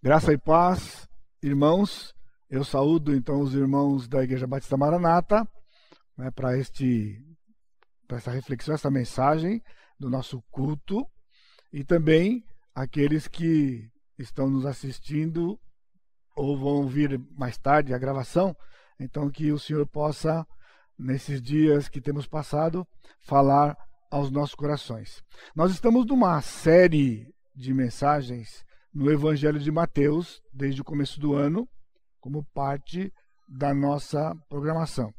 Graça e paz, irmãos. Eu saúdo então os irmãos da Igreja Batista Maranata né, para este para essa reflexão, essa mensagem do nosso culto e também aqueles que estão nos assistindo ou vão vir mais tarde a gravação. Então que o Senhor possa nesses dias que temos passado falar aos nossos corações. Nós estamos numa série de mensagens no Evangelho de Mateus desde o começo do ano, como parte da nossa programação.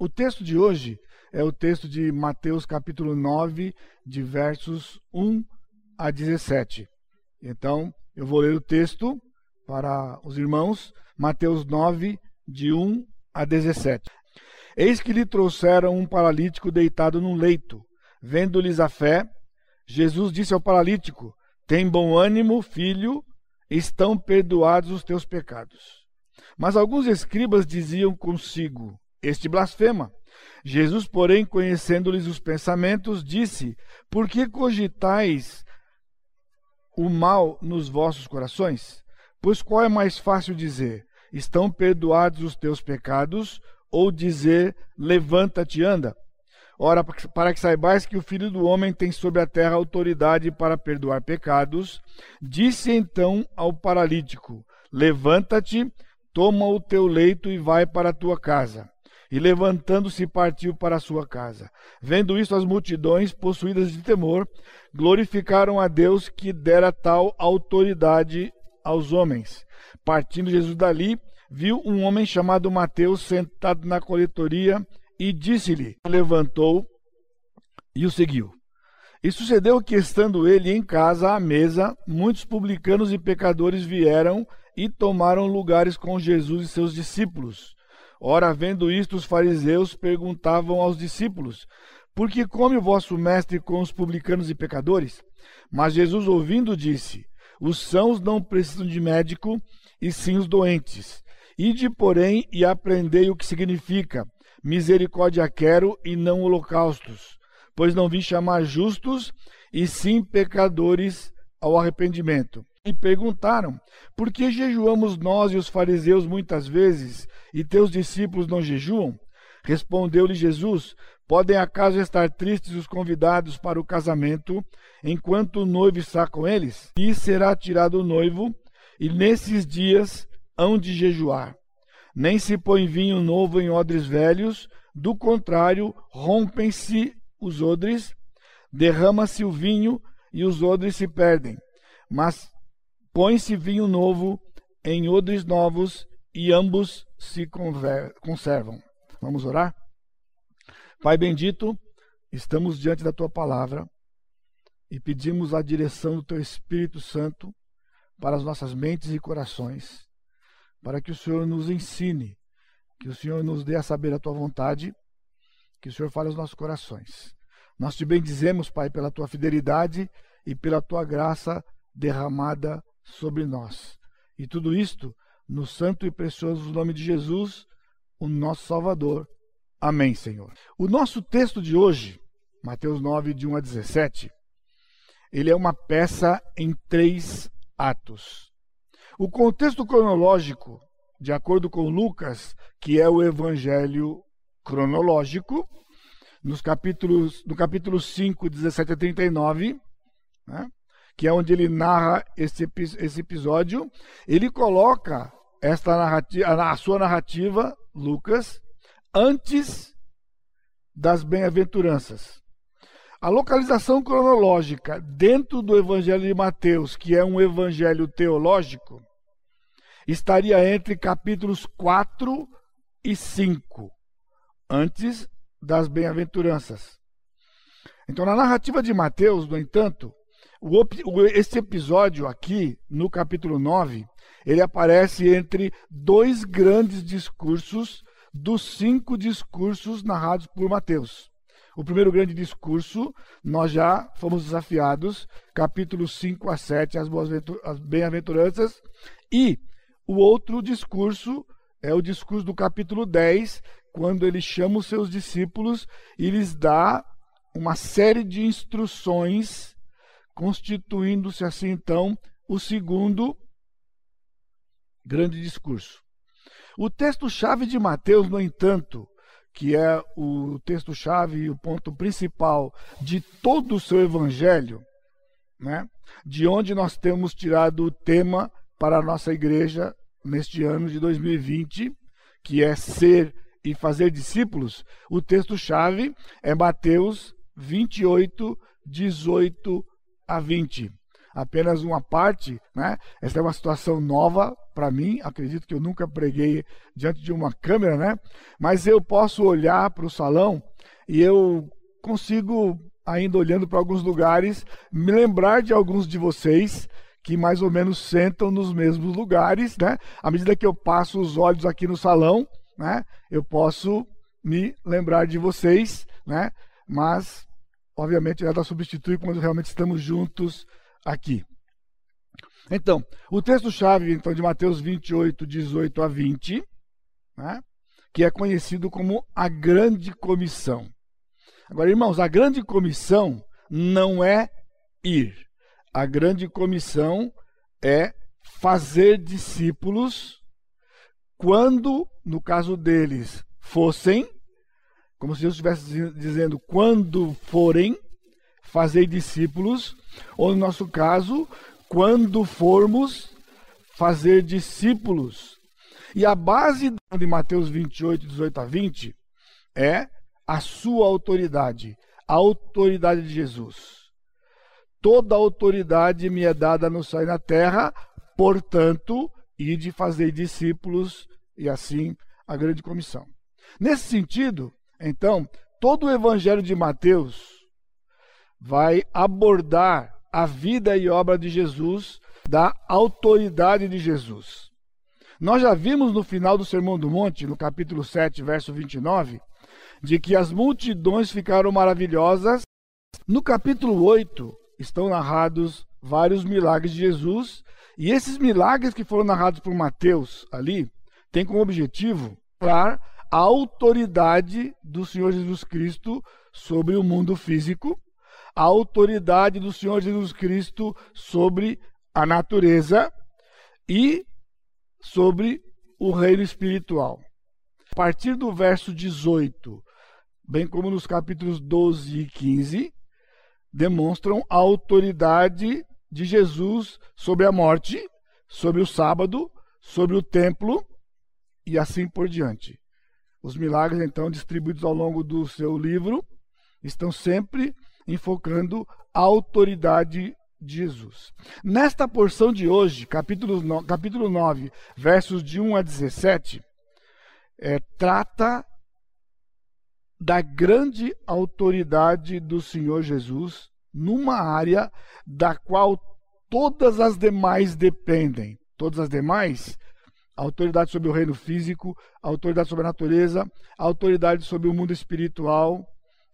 O texto de hoje é o texto de Mateus capítulo 9, de versos 1 a 17. Então, eu vou ler o texto para os irmãos, Mateus 9, de 1 a 17. Eis que lhe trouxeram um paralítico deitado num leito. Vendo-lhes a fé, Jesus disse ao paralítico: tem bom ânimo, filho, estão perdoados os teus pecados. Mas alguns escribas diziam consigo: Este blasfema. Jesus, porém, conhecendo-lhes os pensamentos, disse: Por que cogitais o mal nos vossos corações? Pois qual é mais fácil dizer: Estão perdoados os teus pecados, ou dizer: Levanta-te e anda? Ora, para que saibais que o Filho do Homem tem sobre a terra autoridade para perdoar pecados, disse então ao paralítico: Levanta-te, toma o teu leito e vai para a tua casa. E levantando-se, partiu para a sua casa. Vendo isto, as multidões, possuídas de temor, glorificaram a Deus que dera tal autoridade aos homens. Partindo Jesus dali, viu um homem chamado Mateus sentado na coletoria e disse-lhe: Levantou e o seguiu. E sucedeu que, estando ele em casa à mesa, muitos publicanos e pecadores vieram e tomaram lugares com Jesus e seus discípulos. Ora, vendo isto, os fariseus perguntavam aos discípulos: Por que come o vosso mestre com os publicanos e pecadores? Mas Jesus, ouvindo, disse: Os sãos não precisam de médico, e sim os doentes. Ide, porém, e aprendei o que significa Misericórdia quero e não holocaustos, pois não vim chamar justos, e sim pecadores ao arrependimento. E perguntaram: Por que jejuamos nós e os fariseus muitas vezes, e teus discípulos não jejuam? Respondeu-lhe Jesus: Podem acaso estar tristes os convidados para o casamento, enquanto o noivo está com eles? E será tirado o noivo, e nesses dias hão de jejuar nem se põe vinho novo em odres velhos, do contrário, rompem-se os odres, derrama-se o vinho e os odres se perdem. Mas põe-se vinho novo em odres novos e ambos se conservam. Vamos orar? Pai bendito, estamos diante da tua palavra e pedimos a direção do teu Espírito Santo para as nossas mentes e corações para que o Senhor nos ensine, que o Senhor nos dê a saber a tua vontade, que o Senhor fale aos nossos corações. Nós te bendizemos, Pai, pela tua fidelidade e pela tua graça derramada sobre nós. E tudo isto no santo e precioso nome de Jesus, o nosso Salvador. Amém, Senhor. O nosso texto de hoje, Mateus 9, de 1 a 17, ele é uma peça em três atos. O contexto cronológico, de acordo com Lucas, que é o evangelho cronológico, nos capítulos, no capítulo 5, 17 a 39, né, que é onde ele narra esse, esse episódio, ele coloca esta narrativa, a sua narrativa, Lucas, antes das bem-aventuranças. A localização cronológica dentro do Evangelho de Mateus, que é um evangelho teológico, estaria entre capítulos 4 e 5, antes das bem-aventuranças. Então, na narrativa de Mateus, no entanto, o, esse episódio aqui, no capítulo 9, ele aparece entre dois grandes discursos dos cinco discursos narrados por Mateus. O primeiro grande discurso, nós já fomos desafiados, capítulos 5 a 7, as, as bem-aventuranças, e o outro discurso é o discurso do capítulo 10, quando ele chama os seus discípulos e lhes dá uma série de instruções, constituindo-se assim então o segundo grande discurso. O texto-chave de Mateus, no entanto, que é o texto-chave e o ponto principal de todo o seu evangelho, né? de onde nós temos tirado o tema para a nossa igreja neste ano de 2020, que é ser e fazer discípulos, o texto-chave é Mateus 28, 18 a 20. Apenas uma parte, né? Essa é uma situação nova para mim, acredito que eu nunca preguei diante de uma câmera, né? Mas eu posso olhar para o salão e eu consigo, ainda olhando para alguns lugares, me lembrar de alguns de vocês que mais ou menos sentam nos mesmos lugares, né? À medida que eu passo os olhos aqui no salão, né? Eu posso me lembrar de vocês, né? Mas, obviamente, nada substitui quando realmente estamos juntos aqui. Então, o texto-chave então, de Mateus 28, 18 a 20, né? que é conhecido como a Grande Comissão. Agora, irmãos, a Grande Comissão não é ir. A Grande Comissão é fazer discípulos quando, no caso deles, fossem, como se Jesus estivesse dizendo, quando forem, fazer discípulos, ou no nosso caso, quando formos fazer discípulos. E a base de Mateus 28, 18 a 20 é a sua autoridade, a autoridade de Jesus. Toda autoridade me é dada no céu e na terra, portanto, e de fazer discípulos e assim a grande comissão. Nesse sentido, então, todo o evangelho de Mateus vai abordar a vida e obra de Jesus, da autoridade de Jesus. Nós já vimos no final do Sermão do Monte, no capítulo 7, verso 29, de que as multidões ficaram maravilhosas. No capítulo 8 estão narrados vários milagres de Jesus, e esses milagres que foram narrados por Mateus ali, têm como objetivo mostrar a autoridade do Senhor Jesus Cristo sobre o mundo físico, a autoridade do Senhor Jesus Cristo sobre a natureza e sobre o reino espiritual. A partir do verso 18, bem como nos capítulos 12 e 15, demonstram a autoridade de Jesus sobre a morte, sobre o sábado, sobre o templo e assim por diante. Os milagres, então, distribuídos ao longo do seu livro, estão sempre enfocando a autoridade de Jesus. Nesta porção de hoje, capítulo, no, capítulo 9, versos de 1 a 17, é, trata da grande autoridade do Senhor Jesus numa área da qual todas as demais dependem. Todas as demais, autoridade sobre o reino físico, autoridade sobre a natureza, autoridade sobre o mundo espiritual,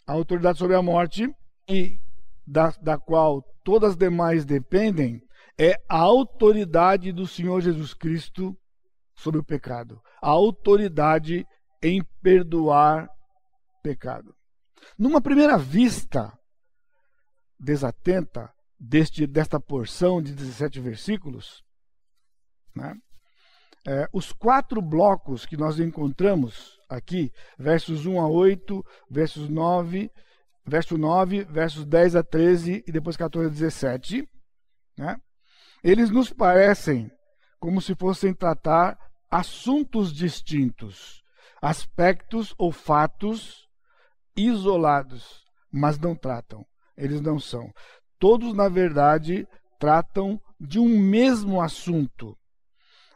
autoridade sobre a morte e da, da qual todas as demais dependem, é a autoridade do Senhor Jesus Cristo sobre o pecado. A autoridade em perdoar pecado. Numa primeira vista, desatenta deste, desta porção de 17 versículos, né? é, os quatro blocos que nós encontramos aqui, versos 1 a 8, versos 9, verso 9, versos 10 a 13 e depois 14 a 17, né? eles nos parecem como se fossem tratar assuntos distintos, aspectos ou fatos isolados, mas não tratam eles não são. Todos, na verdade, tratam de um mesmo assunto.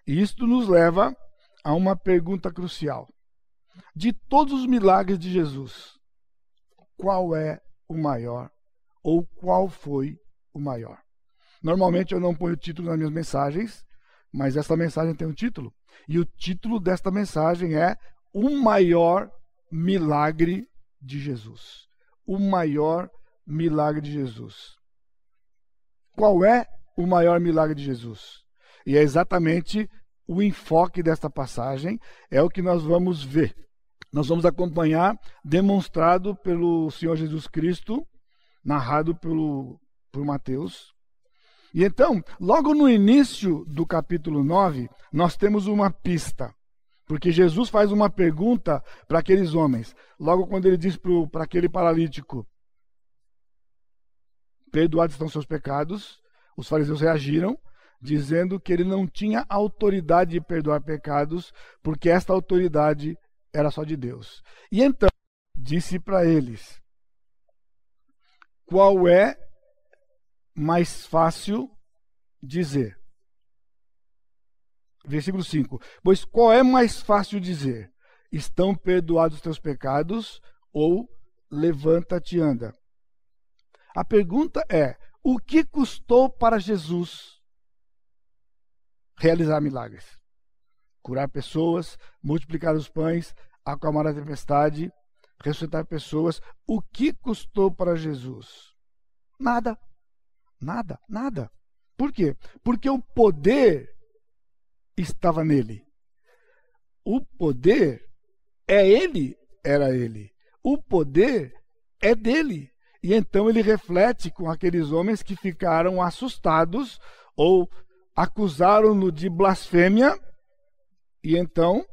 E isto nos leva a uma pergunta crucial. De todos os milagres de Jesus, qual é o maior? Ou qual foi o maior? Normalmente eu não ponho título nas minhas mensagens, mas esta mensagem tem um título. E o título desta mensagem é O Maior Milagre de Jesus. O Maior milagre de Jesus. Qual é o maior milagre de Jesus? E é exatamente o enfoque desta passagem, é o que nós vamos ver. Nós vamos acompanhar, demonstrado pelo Senhor Jesus Cristo, narrado pelo, por Mateus, E então, logo no início do capítulo 9, nós temos uma pista. Porque Jesus faz uma pergunta para aqueles homens. Logo quando ele diz para aquele paralítico: Perdoados estão seus pecados, os fariseus reagiram, dizendo que ele não tinha autoridade de perdoar pecados, porque esta autoridade era só de Deus. E então, disse para eles: Qual é mais fácil dizer? Versículo 5: Pois qual é mais fácil dizer? Estão perdoados os teus pecados ou levanta-te e anda? A pergunta é: o que custou para Jesus realizar milagres? Curar pessoas, multiplicar os pães, acalmar a tempestade, ressuscitar pessoas. O que custou para Jesus? Nada. Nada, nada. Por quê? Porque o poder estava nele. O poder é ele, era ele. O poder é dele. E então ele reflete com aqueles homens que ficaram assustados ou acusaram-no de blasfêmia. E então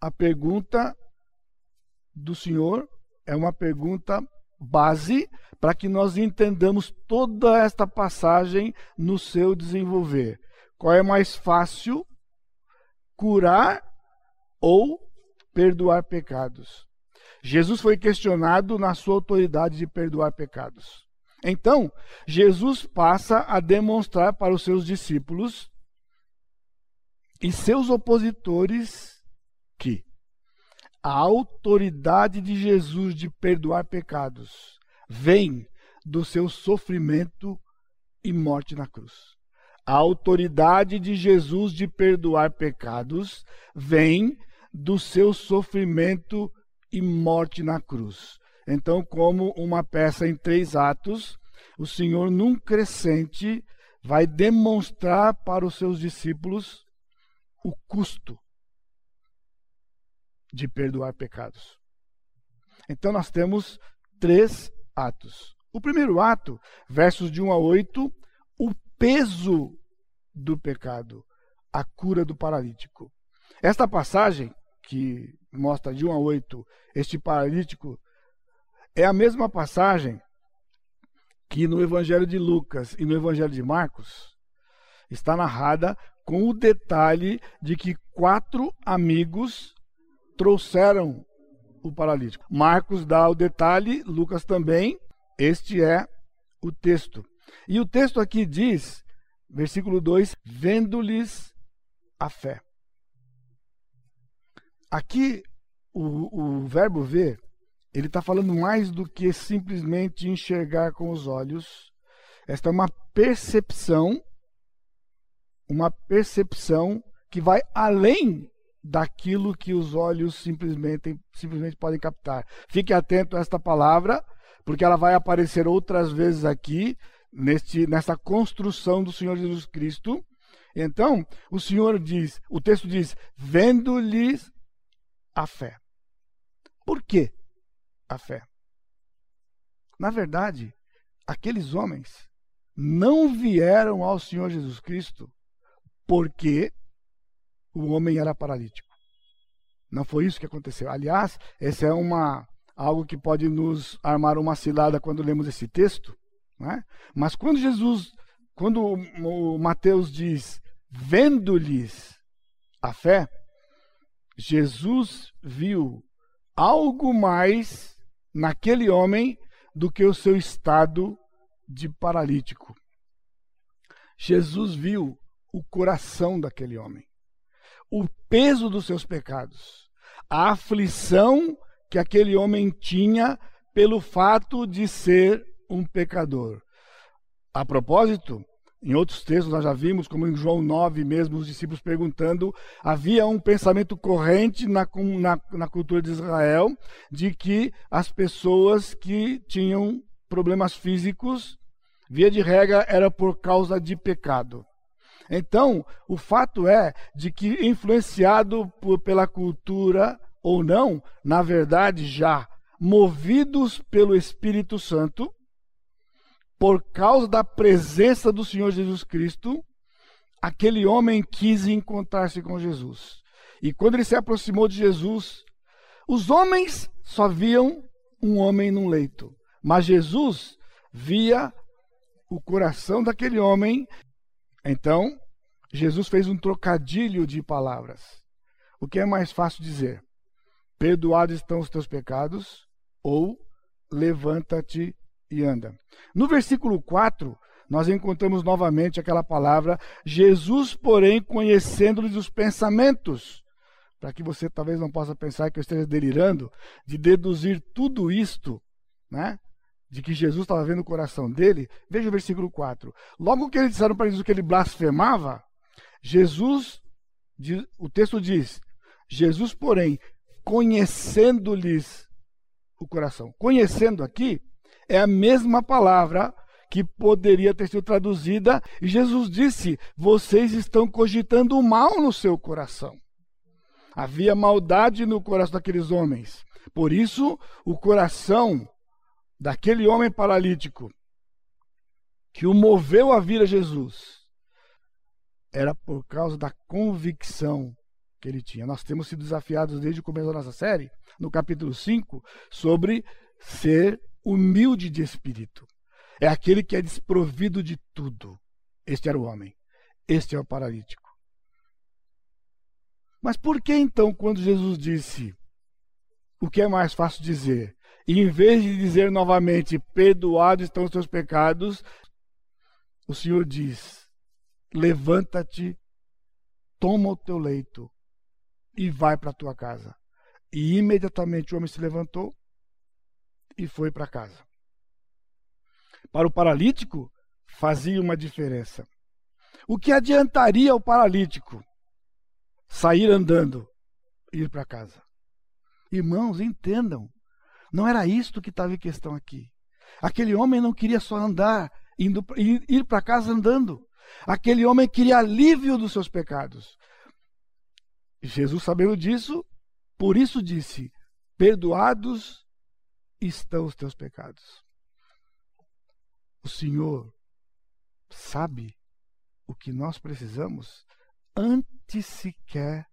a pergunta do Senhor é uma pergunta base para que nós entendamos toda esta passagem no seu desenvolver. Qual é mais fácil, curar ou perdoar pecados? Jesus foi questionado na sua autoridade de perdoar pecados. Então, Jesus passa a demonstrar para os seus discípulos e seus opositores que a autoridade de Jesus de perdoar pecados vem do seu sofrimento e morte na cruz. A autoridade de Jesus de perdoar pecados vem do seu sofrimento e morte na cruz. Então, como uma peça em três atos, o Senhor, num crescente, vai demonstrar para os seus discípulos o custo de perdoar pecados. Então, nós temos três atos. O primeiro ato, versos de 1 a 8, o peso do pecado, a cura do paralítico. Esta passagem, que mostra de 1 a 8 este paralítico, é a mesma passagem que no Evangelho de Lucas e no Evangelho de Marcos está narrada com o detalhe de que quatro amigos trouxeram o paralítico. Marcos dá o detalhe, Lucas também. Este é o texto. E o texto aqui diz, versículo 2: vendo-lhes a fé. Aqui, o, o verbo ver, ele está falando mais do que simplesmente enxergar com os olhos. Esta é uma percepção, uma percepção que vai além daquilo que os olhos simplesmente, simplesmente podem captar. Fique atento a esta palavra, porque ela vai aparecer outras vezes aqui, neste, nessa construção do Senhor Jesus Cristo. Então, o Senhor diz, o texto diz, vendo-lhes a fé. Por que a fé? Na verdade, aqueles homens não vieram ao Senhor Jesus Cristo porque o homem era paralítico. Não foi isso que aconteceu. Aliás, essa é uma algo que pode nos armar uma cilada quando lemos esse texto. Né? Mas quando Jesus, quando o Mateus diz, vendo-lhes a fé, Jesus viu algo mais naquele homem do que o seu estado de paralítico. Jesus viu o coração daquele homem o peso dos seus pecados, a aflição que aquele homem tinha pelo fato de ser um pecador. A propósito, em outros textos nós já vimos, como em João 9 mesmo, os discípulos perguntando, havia um pensamento corrente na, na, na cultura de Israel de que as pessoas que tinham problemas físicos, via de regra, era por causa de pecado. Então, o fato é de que, influenciado por, pela cultura ou não, na verdade, já movidos pelo Espírito Santo, por causa da presença do Senhor Jesus Cristo, aquele homem quis encontrar-se com Jesus. E quando ele se aproximou de Jesus, os homens só viam um homem num leito, mas Jesus via o coração daquele homem. Então, Jesus fez um trocadilho de palavras. O que é mais fácil dizer? Perdoados estão os teus pecados, ou levanta-te e anda. No versículo 4, nós encontramos novamente aquela palavra, Jesus, porém, conhecendo-lhes os pensamentos, para que você talvez não possa pensar que eu esteja delirando, de deduzir tudo isto, né? De que Jesus estava vendo o coração dele. Veja o versículo 4. Logo que eles disseram para Jesus que ele blasfemava, Jesus, o texto diz: Jesus, porém, conhecendo-lhes o coração. Conhecendo aqui é a mesma palavra que poderia ter sido traduzida, e Jesus disse: Vocês estão cogitando o mal no seu coração. Havia maldade no coração daqueles homens. Por isso, o coração daquele homem paralítico que o moveu a vir a Jesus era por causa da convicção que ele tinha. Nós temos sido desafiados desde o começo da nossa série, no capítulo 5, sobre ser humilde de espírito. É aquele que é desprovido de tudo. Este era o homem. Este é o paralítico. Mas por que então, quando Jesus disse o que é mais fácil dizer, e em vez de dizer novamente, perdoados estão os teus pecados, o Senhor diz: levanta-te, toma o teu leito e vai para a tua casa. E imediatamente o homem se levantou e foi para casa. Para o paralítico, fazia uma diferença. O que adiantaria ao paralítico sair andando e ir para casa? Irmãos, entendam. Não era isto que estava em questão aqui. Aquele homem não queria só andar, indo, ir para casa andando. Aquele homem queria alívio dos seus pecados. Jesus, sabendo disso, por isso disse: Perdoados estão os teus pecados. O Senhor sabe o que nós precisamos antes sequer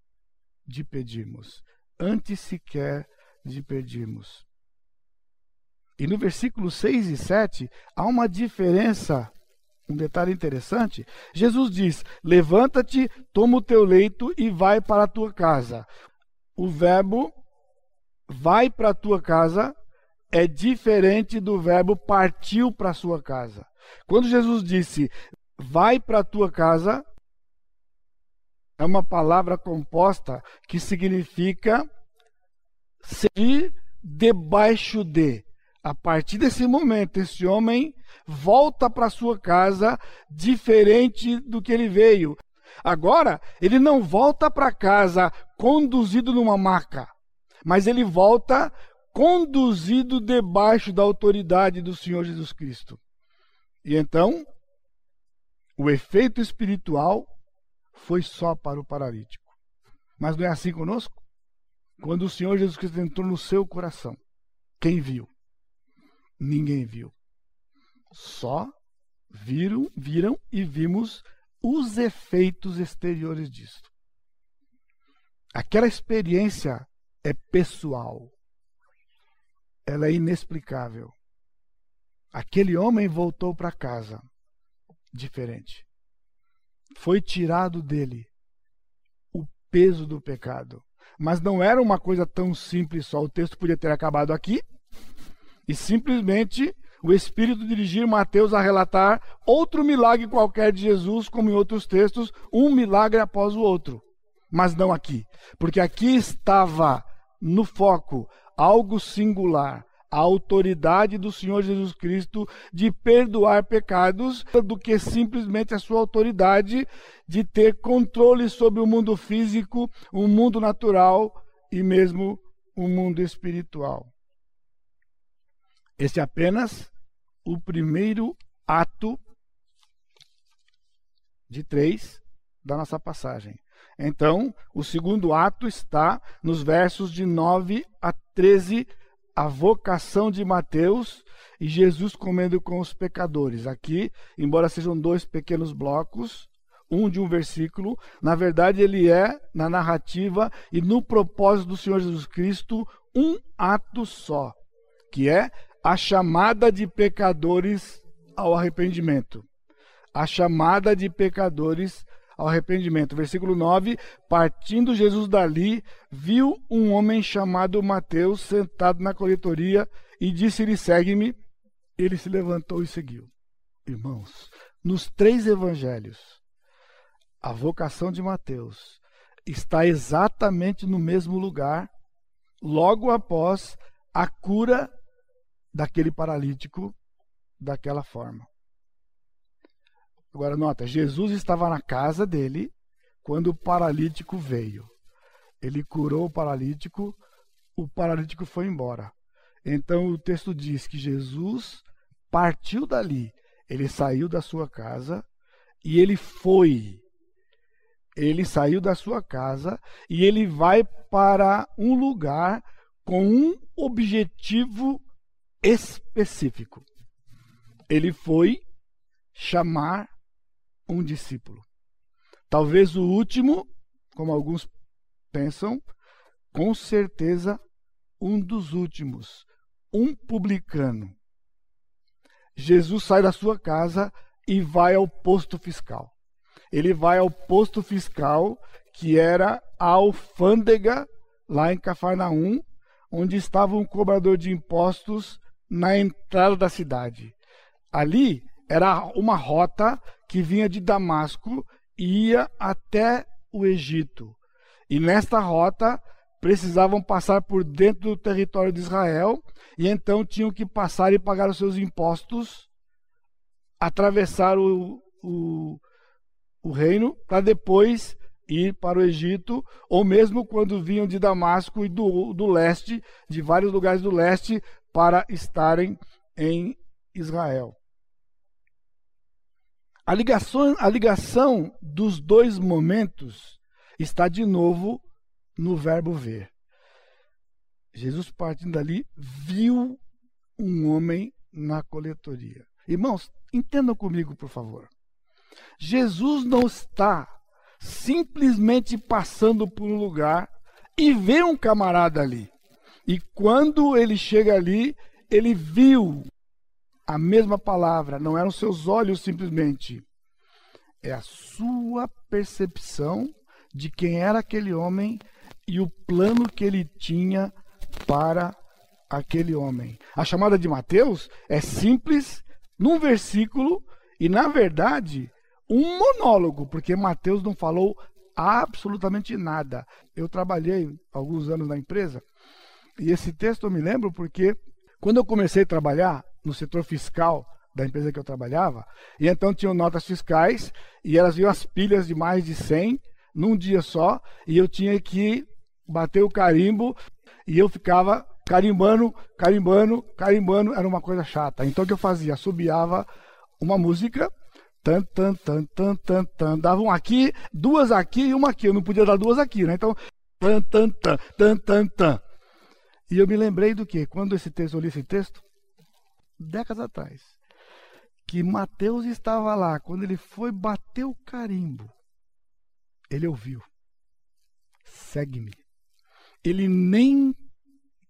de pedirmos. Antes sequer de pedirmos. E no versículo 6 e 7 há uma diferença, um detalhe interessante. Jesus diz: Levanta-te, toma o teu leito e vai para a tua casa. O verbo vai para a tua casa é diferente do verbo partiu para sua casa. Quando Jesus disse vai para tua casa, é uma palavra composta que significa ser debaixo de. A partir desse momento, esse homem volta para sua casa diferente do que ele veio. Agora, ele não volta para casa conduzido numa maca, mas ele volta conduzido debaixo da autoridade do Senhor Jesus Cristo. E então, o efeito espiritual foi só para o paralítico. Mas não é assim conosco? Quando o Senhor Jesus Cristo entrou no seu coração, quem viu? Ninguém viu. Só viram, viram e vimos os efeitos exteriores disso. Aquela experiência é pessoal ela é inexplicável. Aquele homem voltou para casa diferente. Foi tirado dele o peso do pecado. Mas não era uma coisa tão simples só. O texto podia ter acabado aqui e simplesmente o Espírito dirigir Mateus a relatar outro milagre qualquer de Jesus, como em outros textos, um milagre após o outro. Mas não aqui. Porque aqui estava no foco algo singular, a autoridade do Senhor Jesus Cristo de perdoar pecados, do que simplesmente a sua autoridade de ter controle sobre o mundo físico, o mundo natural e mesmo o mundo espiritual. Este é apenas o primeiro ato de três da nossa passagem. Então, o segundo ato está nos versos de 9 a 13 a vocação de Mateus e Jesus comendo com os pecadores. Aqui, embora sejam dois pequenos blocos, um de um versículo, na verdade ele é, na narrativa e no propósito do Senhor Jesus Cristo, um ato só, que é a chamada de pecadores ao arrependimento. A chamada de pecadores ao arrependimento. Versículo 9: Partindo Jesus dali, viu um homem chamado Mateus sentado na coletoria e disse-lhe: Segue-me. Ele se levantou e seguiu. Irmãos, nos três evangelhos, a vocação de Mateus está exatamente no mesmo lugar, logo após a cura daquele paralítico daquela forma. Agora nota, Jesus estava na casa dele quando o paralítico veio. Ele curou o paralítico, o paralítico foi embora. Então o texto diz que Jesus partiu dali, ele saiu da sua casa e ele foi. Ele saiu da sua casa e ele vai para um lugar com um objetivo específico. Ele foi chamar um discípulo. Talvez o último, como alguns pensam, com certeza um dos últimos, um publicano. Jesus sai da sua casa e vai ao posto fiscal. Ele vai ao posto fiscal, que era a alfândega lá em Cafarnaum, onde estava um cobrador de impostos na entrada da cidade. Ali era uma rota que vinha de Damasco ia até o Egito. E nesta rota precisavam passar por dentro do território de Israel e então tinham que passar e pagar os seus impostos, atravessar o, o, o reino para depois ir para o Egito, ou mesmo quando vinham de Damasco e do, do leste, de vários lugares do leste, para estarem em Israel. A ligação, a ligação dos dois momentos está de novo no verbo ver. Jesus partindo dali viu um homem na coletoria. Irmãos, entendam comigo, por favor. Jesus não está simplesmente passando por um lugar e vê um camarada ali. E quando ele chega ali, ele viu a mesma palavra, não eram seus olhos simplesmente. É a sua percepção de quem era aquele homem e o plano que ele tinha para aquele homem. A chamada de Mateus é simples, num versículo, e na verdade, um monólogo, porque Mateus não falou absolutamente nada. Eu trabalhei alguns anos na empresa, e esse texto eu me lembro porque quando eu comecei a trabalhar, no setor fiscal da empresa que eu trabalhava, e então tinham notas fiscais, e elas vinham as pilhas de mais de 100 num dia só, e eu tinha que bater o carimbo, e eu ficava carimbando, carimbando, carimbando, era uma coisa chata. Então o que eu fazia? Subiava uma música, tan, tan, tan, tan, tan, tan, dava um aqui, duas aqui e uma aqui, eu não podia dar duas aqui, né? Então, tan, tan, tan, tan, tan, tan. E eu me lembrei do que? Quando esse texto, eu li esse texto, décadas atrás, que Mateus estava lá, quando ele foi bater o carimbo, ele ouviu: segue-me. Ele nem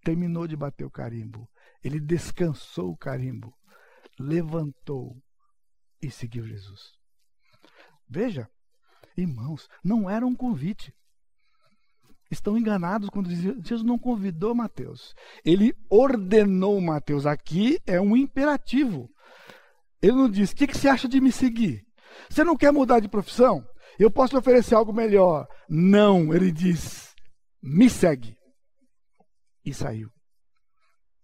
terminou de bater o carimbo, ele descansou o carimbo, levantou e seguiu Jesus. Veja, irmãos, não era um convite estão enganados quando dizem Jesus não convidou Mateus. Ele ordenou Mateus. Aqui é um imperativo. Ele não diz: O que, que você acha de me seguir? Você não quer mudar de profissão? Eu posso oferecer algo melhor. Não, ele diz: Me segue. E saiu.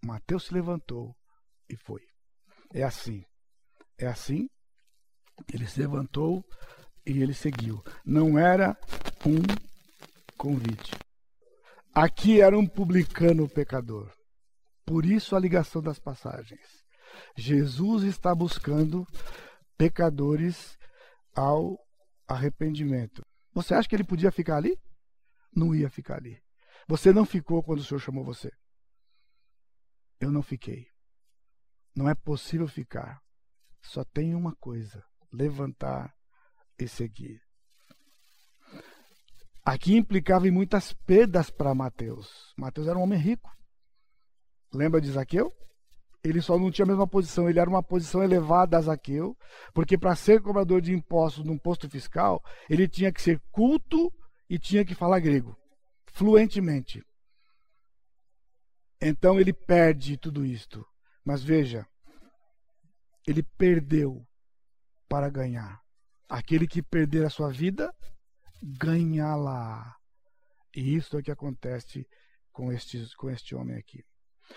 Mateus se levantou e foi. É assim. É assim. Ele se levantou e ele seguiu. Não era um convite. Aqui era um publicano pecador. Por isso a ligação das passagens. Jesus está buscando pecadores ao arrependimento. Você acha que ele podia ficar ali? Não ia ficar ali. Você não ficou quando o Senhor chamou você. Eu não fiquei. Não é possível ficar. Só tem uma coisa: levantar e seguir. Aqui implicava em muitas perdas para Mateus. Mateus era um homem rico. Lembra de Zaqueu? Ele só não tinha a mesma posição, ele era uma posição elevada a Zaqueu, porque para ser cobrador de impostos num posto fiscal, ele tinha que ser culto e tinha que falar grego, fluentemente. Então ele perde tudo isto. Mas veja, ele perdeu para ganhar. Aquele que perder a sua vida, ganhá-la. E isso é o que acontece com, estes, com este homem aqui.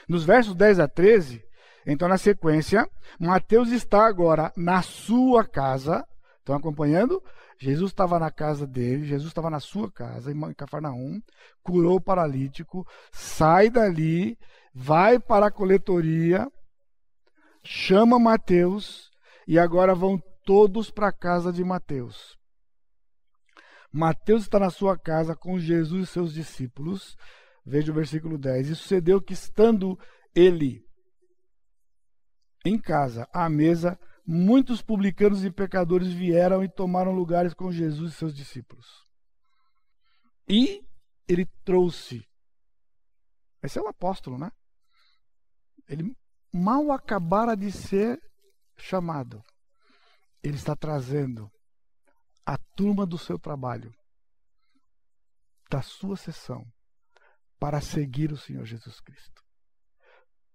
Nos versos 10 a 13, então na sequência, Mateus está agora na sua casa. Estão acompanhando? Jesus estava na casa dele, Jesus estava na sua casa, em Cafarnaum, curou o paralítico, sai dali, vai para a coletoria, chama Mateus e agora vão todos para a casa de Mateus. Mateus está na sua casa com Jesus e seus discípulos. Veja o versículo 10. E sucedeu que, estando ele em casa, à mesa, muitos publicanos e pecadores vieram e tomaram lugares com Jesus e seus discípulos. E ele trouxe. Esse é o apóstolo, né? Ele mal acabara de ser chamado. Ele está trazendo a turma do seu trabalho, da sua sessão, para seguir o Senhor Jesus Cristo.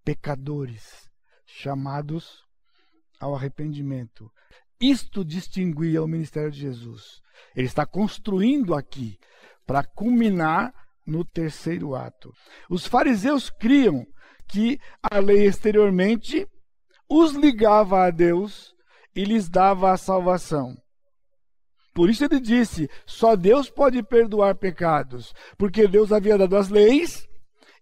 Pecadores chamados ao arrependimento. Isto distinguia o ministério de Jesus. Ele está construindo aqui para culminar no terceiro ato. Os fariseus criam que a lei exteriormente os ligava a Deus e lhes dava a salvação. Por isso ele disse: só Deus pode perdoar pecados, porque Deus havia dado as leis,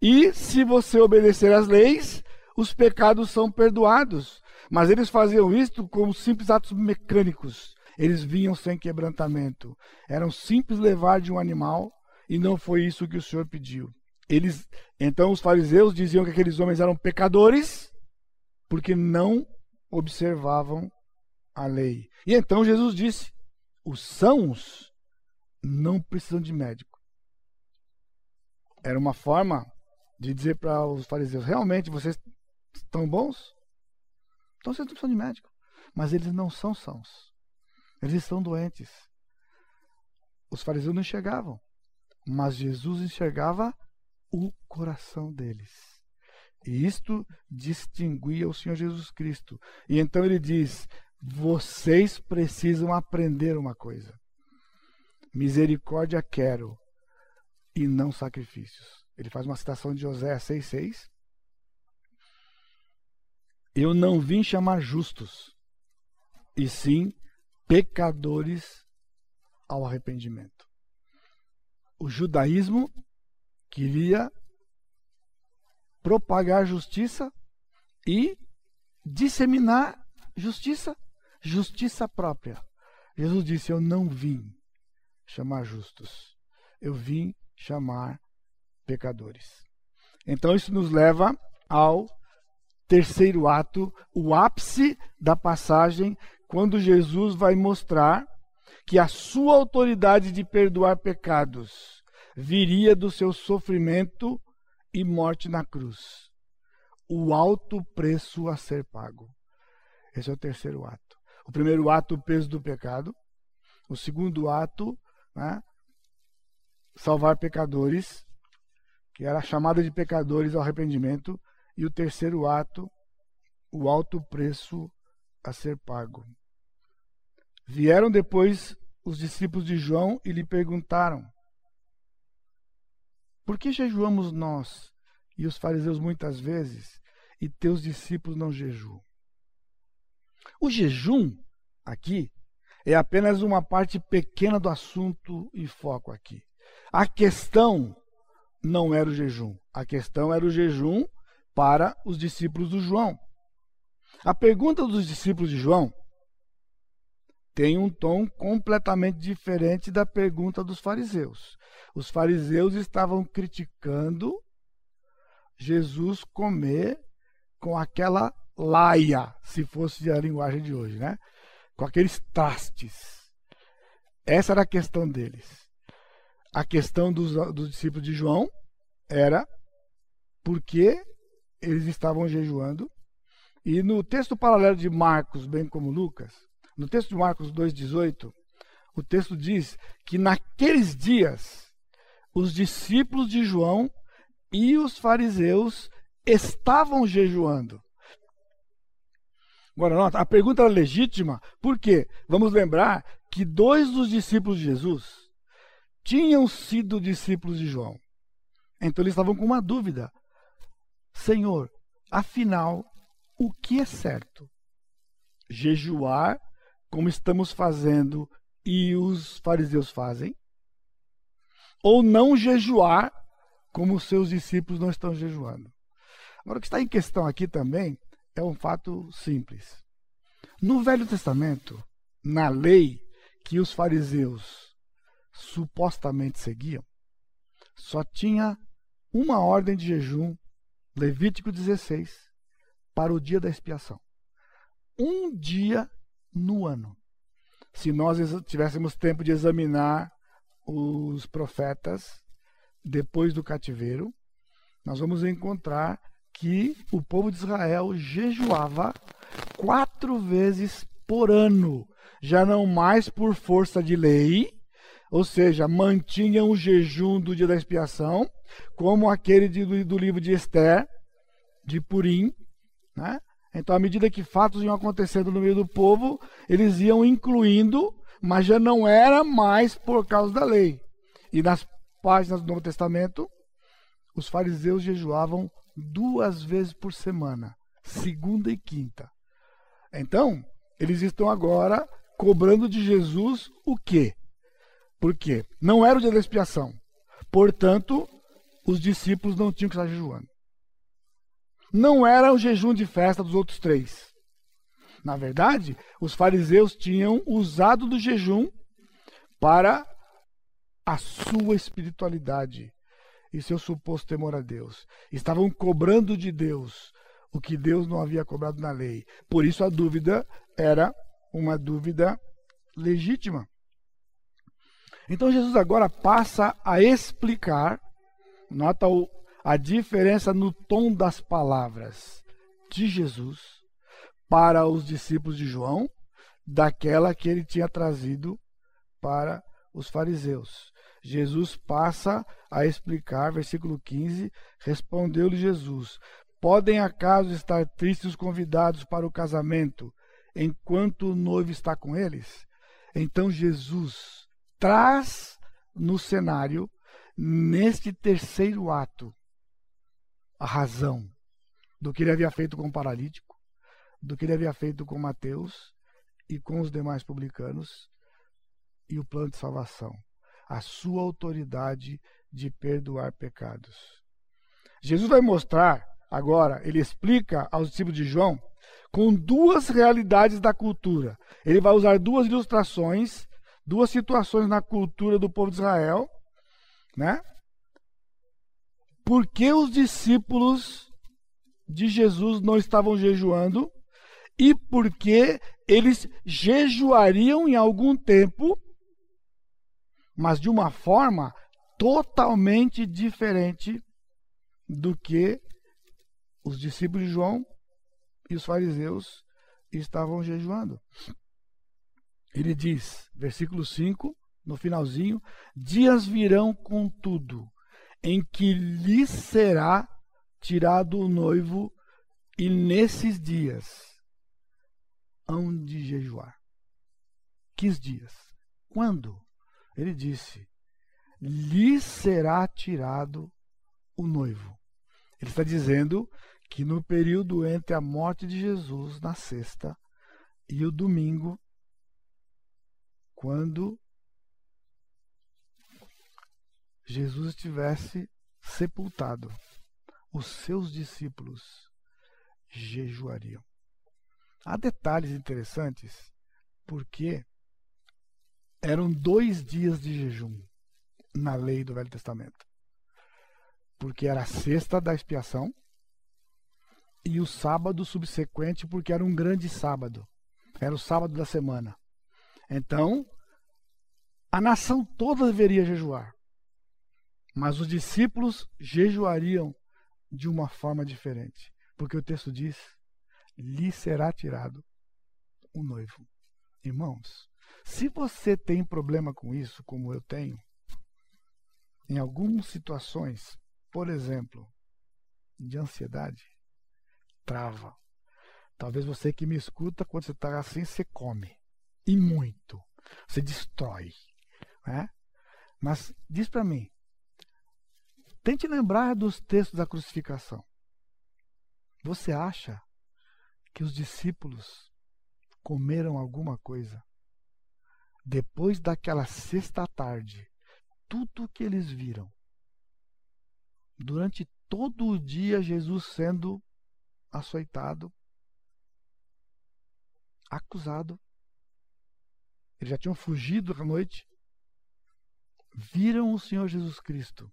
e se você obedecer às leis, os pecados são perdoados. Mas eles faziam isto como simples atos mecânicos. Eles vinham sem quebrantamento. Era um simples levar de um animal, e não foi isso que o Senhor pediu. Eles, então os fariseus diziam que aqueles homens eram pecadores porque não observavam a lei. E então Jesus disse: os sãos não precisam de médico. Era uma forma de dizer para os fariseus: realmente vocês estão bons? Então vocês não precisam de médico. Mas eles não são sãos. Eles estão doentes. Os fariseus não enxergavam. Mas Jesus enxergava o coração deles. E isto distinguia o Senhor Jesus Cristo. E então ele diz: vocês precisam aprender uma coisa. Misericórdia quero e não sacrifícios. Ele faz uma citação de José 6,6. Eu não vim chamar justos, e sim pecadores ao arrependimento. O judaísmo queria propagar justiça e disseminar justiça justiça própria. Jesus disse: Eu não vim chamar justos, eu vim chamar pecadores. Então isso nos leva ao terceiro ato, o ápice da passagem, quando Jesus vai mostrar que a sua autoridade de perdoar pecados viria do seu sofrimento e morte na cruz. O alto preço a ser pago. Esse é o terceiro ato. O primeiro ato, o peso do pecado. O segundo ato, né, salvar pecadores, que era a chamada de pecadores ao arrependimento. E o terceiro ato, o alto preço a ser pago. Vieram depois os discípulos de João e lhe perguntaram: Por que jejuamos nós e os fariseus muitas vezes, e teus discípulos não jejuam? O jejum aqui é apenas uma parte pequena do assunto e foco aqui. A questão não era o jejum, a questão era o jejum para os discípulos do João. A pergunta dos discípulos de João tem um tom completamente diferente da pergunta dos fariseus. Os fariseus estavam criticando Jesus comer com aquela laia, se fosse a linguagem de hoje, né? Com aqueles trastes. Essa era a questão deles. A questão dos, dos discípulos de João era porque eles estavam jejuando. E no texto paralelo de Marcos, bem como Lucas, no texto de Marcos 2,18, o texto diz que naqueles dias os discípulos de João e os fariseus estavam jejuando. Agora, nota, a pergunta era legítima, porque vamos lembrar que dois dos discípulos de Jesus tinham sido discípulos de João. Então eles estavam com uma dúvida. Senhor, afinal, o que é certo? Jejuar, como estamos fazendo e os fariseus fazem? Ou não jejuar, como os seus discípulos não estão jejuando? Agora, o que está em questão aqui também é um fato simples. No Velho Testamento, na lei que os fariseus supostamente seguiam, só tinha uma ordem de jejum, Levítico 16, para o dia da expiação. Um dia no ano. Se nós tivéssemos tempo de examinar os profetas depois do cativeiro, nós vamos encontrar que o povo de Israel jejuava quatro vezes por ano, já não mais por força de lei, ou seja, mantinham o jejum do dia da expiação, como aquele de, do livro de Esther, de Purim. Né? Então, à medida que fatos iam acontecendo no meio do povo, eles iam incluindo, mas já não era mais por causa da lei. E nas páginas do Novo Testamento, os fariseus jejuavam duas vezes por semana, segunda e quinta. Então, eles estão agora cobrando de Jesus o quê? Por quê? Não era o dia da expiação. Portanto, os discípulos não tinham que estar jejuando. Não era o jejum de festa dos outros três. Na verdade, os fariseus tinham usado do jejum para a sua espiritualidade e seu suposto temor a Deus. Estavam cobrando de Deus o que Deus não havia cobrado na lei. Por isso a dúvida era uma dúvida legítima. Então Jesus agora passa a explicar, nota a diferença no tom das palavras de Jesus para os discípulos de João, daquela que ele tinha trazido para os fariseus. Jesus passa a explicar, versículo 15: Respondeu-lhe Jesus: Podem acaso estar tristes os convidados para o casamento, enquanto o noivo está com eles? Então Jesus traz no cenário, neste terceiro ato, a razão do que ele havia feito com o paralítico, do que ele havia feito com Mateus e com os demais publicanos, e o plano de salvação a sua autoridade de perdoar pecados. Jesus vai mostrar agora, ele explica aos discípulos de João com duas realidades da cultura. Ele vai usar duas ilustrações, duas situações na cultura do povo de Israel, né? Por que os discípulos de Jesus não estavam jejuando e por que eles jejuariam em algum tempo mas de uma forma totalmente diferente do que os discípulos de João e os fariseus estavam jejuando. Ele diz, versículo 5, no finalzinho: Dias virão, contudo, em que lhes será tirado o noivo, e nesses dias hão de jejuar. Que dias? Quando? Ele disse: lhe será tirado o noivo. Ele está dizendo que no período entre a morte de Jesus na sexta e o domingo, quando Jesus estivesse sepultado, os seus discípulos jejuariam. Há detalhes interessantes, porque eram dois dias de jejum na lei do Velho Testamento. Porque era a sexta da expiação e o sábado subsequente, porque era um grande sábado. Era o sábado da semana. Então, a nação toda deveria jejuar. Mas os discípulos jejuariam de uma forma diferente. Porque o texto diz: lhe será tirado o noivo. Irmãos, se você tem problema com isso, como eu tenho, em algumas situações, por exemplo, de ansiedade, trava. Talvez você que me escuta, quando você está assim, você come. E muito. Você destrói. Né? Mas diz para mim, tente lembrar dos textos da crucificação. Você acha que os discípulos comeram alguma coisa? Depois daquela sexta tarde, tudo o que eles viram, durante todo o dia, Jesus sendo açoitado, acusado, eles já tinham fugido à noite, viram o Senhor Jesus Cristo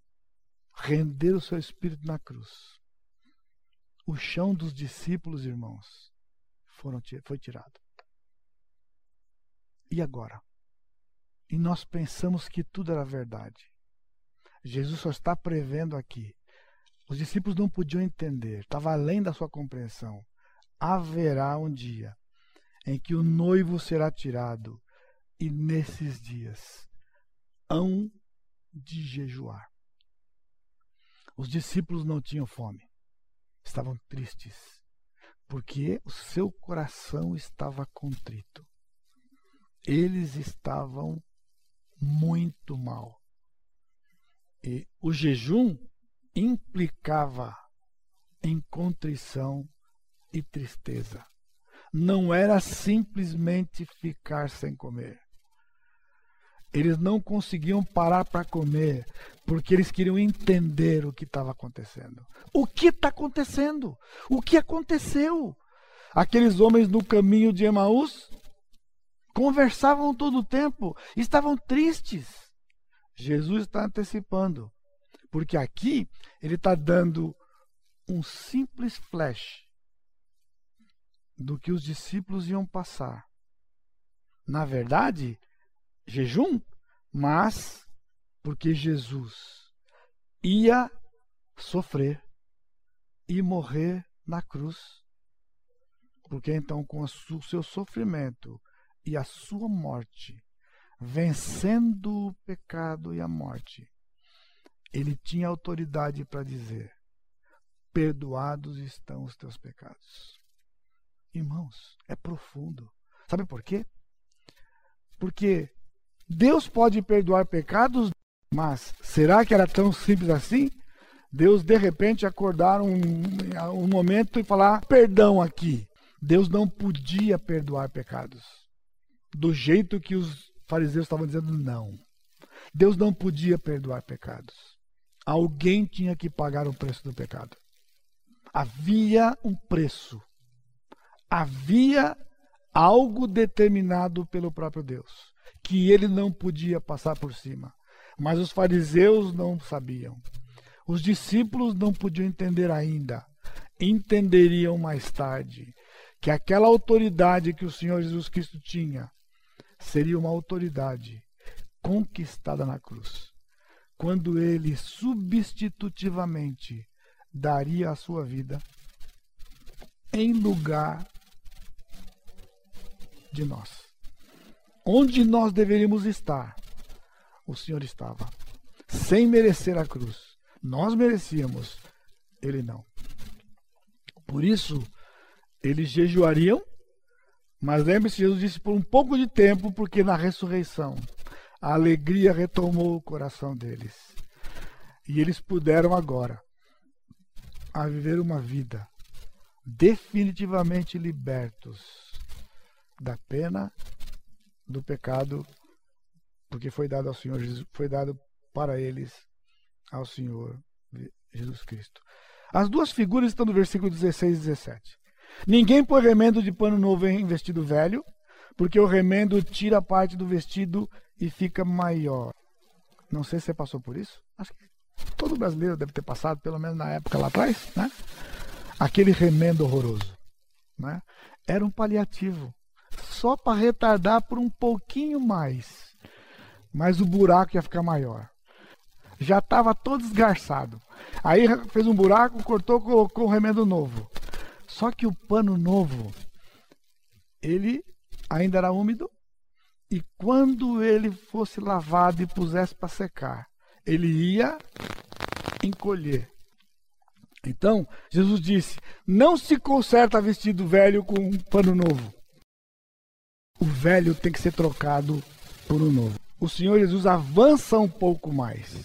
render o seu espírito na cruz. O chão dos discípulos, irmãos, foram, foi tirado. E agora? E nós pensamos que tudo era verdade. Jesus só está prevendo aqui. Os discípulos não podiam entender, estava além da sua compreensão. Haverá um dia em que o noivo será tirado, e nesses dias hão de jejuar. Os discípulos não tinham fome, estavam tristes, porque o seu coração estava contrito. Eles estavam muito mal. E o jejum implicava em contrição e tristeza. Não era simplesmente ficar sem comer. Eles não conseguiam parar para comer porque eles queriam entender o que estava acontecendo. O que está acontecendo? O que aconteceu? Aqueles homens no caminho de Emaús conversavam todo o tempo, estavam tristes. Jesus está antecipando, porque aqui ele está dando um simples flash do que os discípulos iam passar. Na verdade, jejum, mas porque Jesus ia sofrer e morrer na cruz. Porque então, com o seu sofrimento e a sua morte, vencendo o pecado e a morte, ele tinha autoridade para dizer: Perdoados estão os teus pecados. Irmãos, é profundo. Sabe por quê? Porque Deus pode perdoar pecados, mas será que era tão simples assim? Deus de repente acordar um, um momento e falar perdão aqui. Deus não podia perdoar pecados. Do jeito que os fariseus estavam dizendo não. Deus não podia perdoar pecados. Alguém tinha que pagar o preço do pecado. Havia um preço. Havia algo determinado pelo próprio Deus que ele não podia passar por cima. Mas os fariseus não sabiam. Os discípulos não podiam entender ainda. Entenderiam mais tarde que aquela autoridade que o Senhor Jesus Cristo tinha seria uma autoridade conquistada na cruz. Quando ele substitutivamente daria a sua vida em lugar de nós. Onde nós deveríamos estar, o Senhor estava, sem merecer a cruz. Nós merecíamos, ele não. Por isso, eles jejuariam, mas lembre-se, Jesus disse por um pouco de tempo, porque na ressurreição a alegria retomou o coração deles. E eles puderam agora a viver uma vida definitivamente libertos da pena do pecado, porque foi dado ao Senhor Jesus, foi dado para eles ao Senhor Jesus Cristo. As duas figuras estão no versículo 16 e 17. Ninguém põe remendo de pano novo em vestido velho, porque o remendo tira parte do vestido e fica maior. Não sei se você passou por isso. Acho que todo brasileiro deve ter passado, pelo menos na época lá atrás, né? aquele remendo horroroso. Né? Era um paliativo, só para retardar por um pouquinho mais. Mas o buraco ia ficar maior. Já estava todo esgarçado. Aí fez um buraco, cortou, colocou um remendo novo. Só que o pano novo, ele ainda era úmido, e quando ele fosse lavado e pusesse para secar, ele ia encolher. Então, Jesus disse: Não se conserta vestido velho com um pano novo. O velho tem que ser trocado por um novo. O Senhor Jesus avança um pouco mais.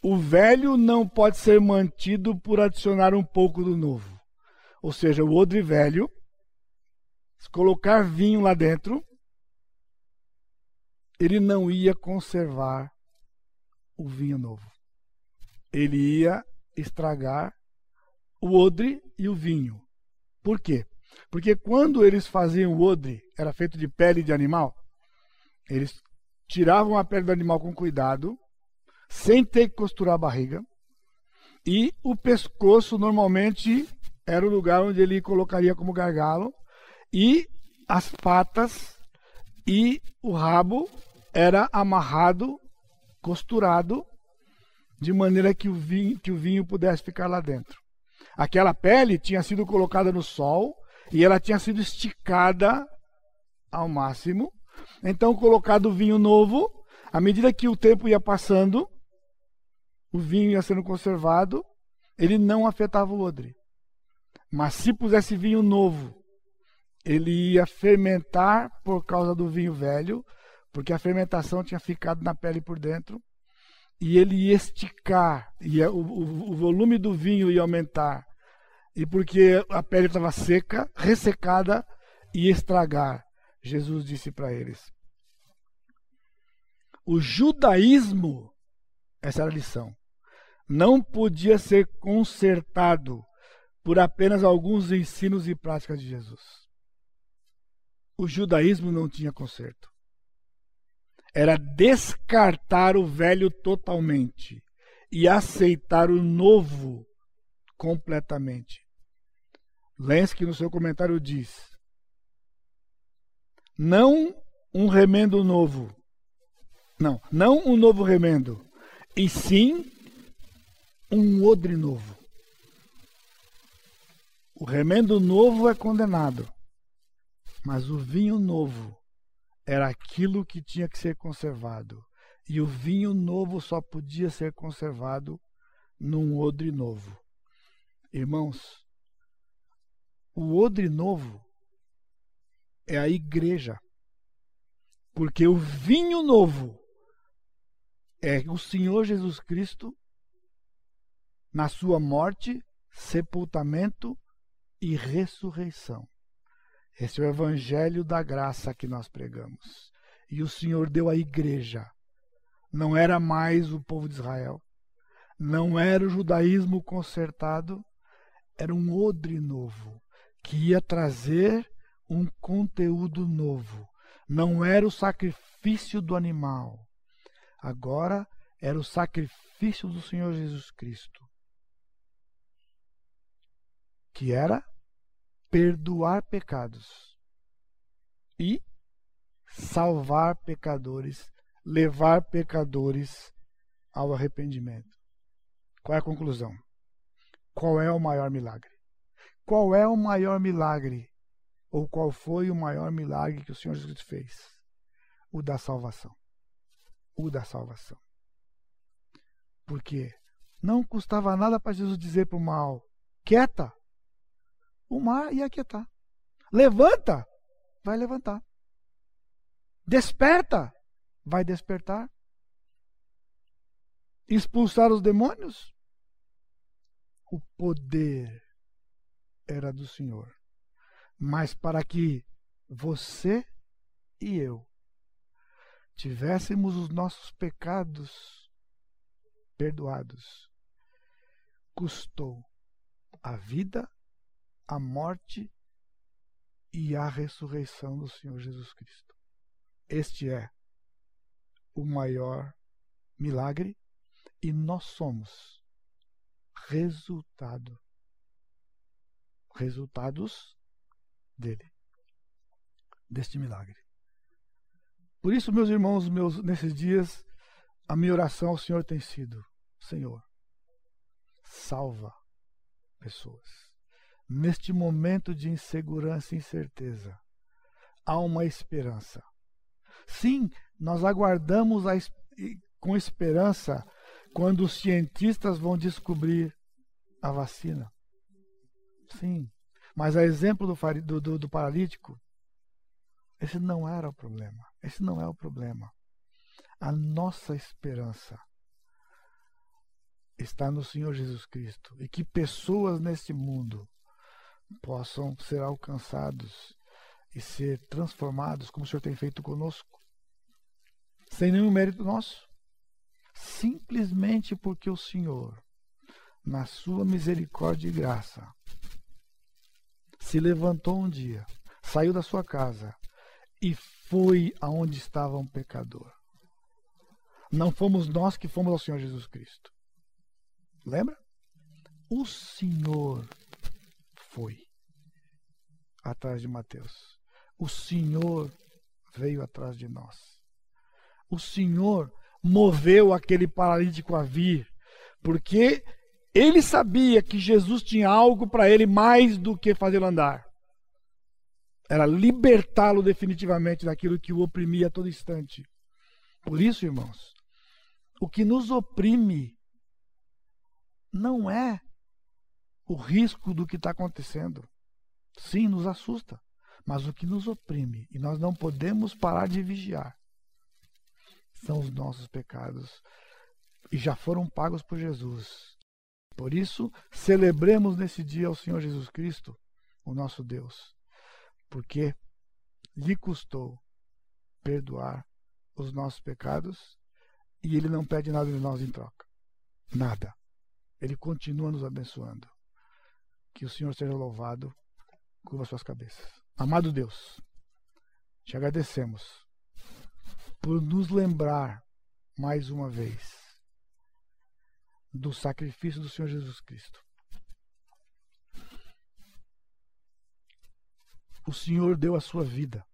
O velho não pode ser mantido por adicionar um pouco do novo. Ou seja, o odre velho, colocar vinho lá dentro, ele não ia conservar o vinho novo. Ele ia estragar o odre e o vinho. Por quê? Porque quando eles faziam o odre, era feito de pele de animal, eles tiravam a pele do animal com cuidado, sem ter que costurar a barriga, e o pescoço normalmente era o lugar onde ele colocaria como gargalo, e as patas e o rabo era amarrado, costurado, de maneira que o vinho, que o vinho pudesse ficar lá dentro. Aquela pele tinha sido colocada no sol e ela tinha sido esticada ao máximo. Então, colocado o vinho novo, à medida que o tempo ia passando, o vinho ia sendo conservado, ele não afetava o odre. Mas se pusesse vinho novo, ele ia fermentar por causa do vinho velho, porque a fermentação tinha ficado na pele por dentro e ele ia esticar, e o, o, o volume do vinho ia aumentar. E porque a pele estava seca, ressecada, ia estragar. Jesus disse para eles. O judaísmo, essa era a lição, não podia ser consertado por apenas alguns ensinos e práticas de Jesus. O judaísmo não tinha conserto era descartar o velho totalmente e aceitar o novo completamente. Lenski, no seu comentário, diz: não um remendo novo, não, não um novo remendo, e sim um odre novo. O remendo novo é condenado, mas o vinho novo era aquilo que tinha que ser conservado. E o vinho novo só podia ser conservado num odre novo. Irmãos, o odre novo é a igreja. Porque o vinho novo é o Senhor Jesus Cristo na sua morte, sepultamento e ressurreição. Esse é o evangelho da graça que nós pregamos. E o Senhor deu à igreja. Não era mais o povo de Israel. Não era o judaísmo consertado. Era um odre novo que ia trazer um conteúdo novo. Não era o sacrifício do animal. Agora era o sacrifício do Senhor Jesus Cristo. Que era perdoar pecados e salvar pecadores, levar pecadores ao arrependimento. Qual é a conclusão? Qual é o maior milagre? Qual é o maior milagre? Ou qual foi o maior milagre que o Senhor Jesus fez? O da salvação. O da salvação. Porque não custava nada para Jesus dizer para o mal: quieta, o mar ia aquietar. Levanta, vai levantar. Desperta, vai despertar. Expulsar os demônios? O poder era do Senhor. Mas para que você e eu tivéssemos os nossos pecados perdoados, custou a vida a morte e a ressurreição do Senhor Jesus Cristo. Este é o maior milagre e nós somos resultado resultados dele, deste milagre. Por isso, meus irmãos, meus, nesses dias, a minha oração ao Senhor tem sido: Senhor, salva pessoas. Neste momento de insegurança e incerteza, há uma esperança. Sim, nós aguardamos com esperança quando os cientistas vão descobrir a vacina. Sim, mas a exemplo do, do, do paralítico, esse não era o problema. Esse não é o problema. A nossa esperança está no Senhor Jesus Cristo e que pessoas neste mundo possam ser alcançados e ser transformados como o Senhor tem feito conosco, sem nenhum mérito nosso, simplesmente porque o Senhor, na sua misericórdia e graça, se levantou um dia, saiu da sua casa e foi aonde estava um pecador. Não fomos nós que fomos ao Senhor Jesus Cristo. Lembra? O Senhor foi atrás de Mateus. O Senhor veio atrás de nós. O Senhor moveu aquele paralítico a vir, porque ele sabia que Jesus tinha algo para ele mais do que fazê-lo andar. Era libertá-lo definitivamente daquilo que o oprimia a todo instante. Por isso, irmãos, o que nos oprime não é o risco do que está acontecendo. Sim, nos assusta. Mas o que nos oprime, e nós não podemos parar de vigiar, são os nossos pecados. E já foram pagos por Jesus. Por isso, celebremos nesse dia ao Senhor Jesus Cristo, o nosso Deus, porque lhe custou perdoar os nossos pecados e ele não pede nada de nós em troca. Nada. Ele continua nos abençoando. Que o Senhor seja louvado. Curva suas cabeças. Amado Deus, te agradecemos por nos lembrar mais uma vez do sacrifício do Senhor Jesus Cristo. O Senhor deu a sua vida.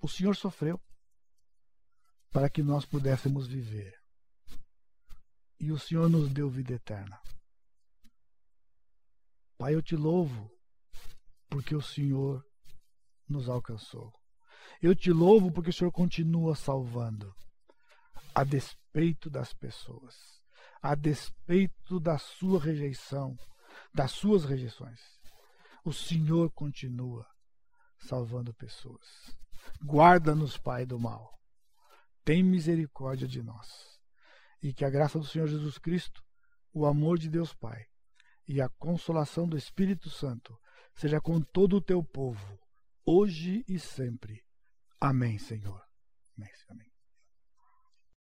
O Senhor sofreu para que nós pudéssemos viver e o Senhor nos deu vida eterna. Pai, eu te louvo porque o Senhor nos alcançou. Eu te louvo porque o Senhor continua salvando, a despeito das pessoas, a despeito da sua rejeição, das suas rejeições. O Senhor continua salvando pessoas. Guarda-nos, Pai, do mal. Tem misericórdia de nós e que a graça do Senhor Jesus Cristo, o amor de Deus Pai e a consolação do Espírito Santo seja com todo o teu povo, hoje e sempre. Amém, Senhor. Amém. Amém.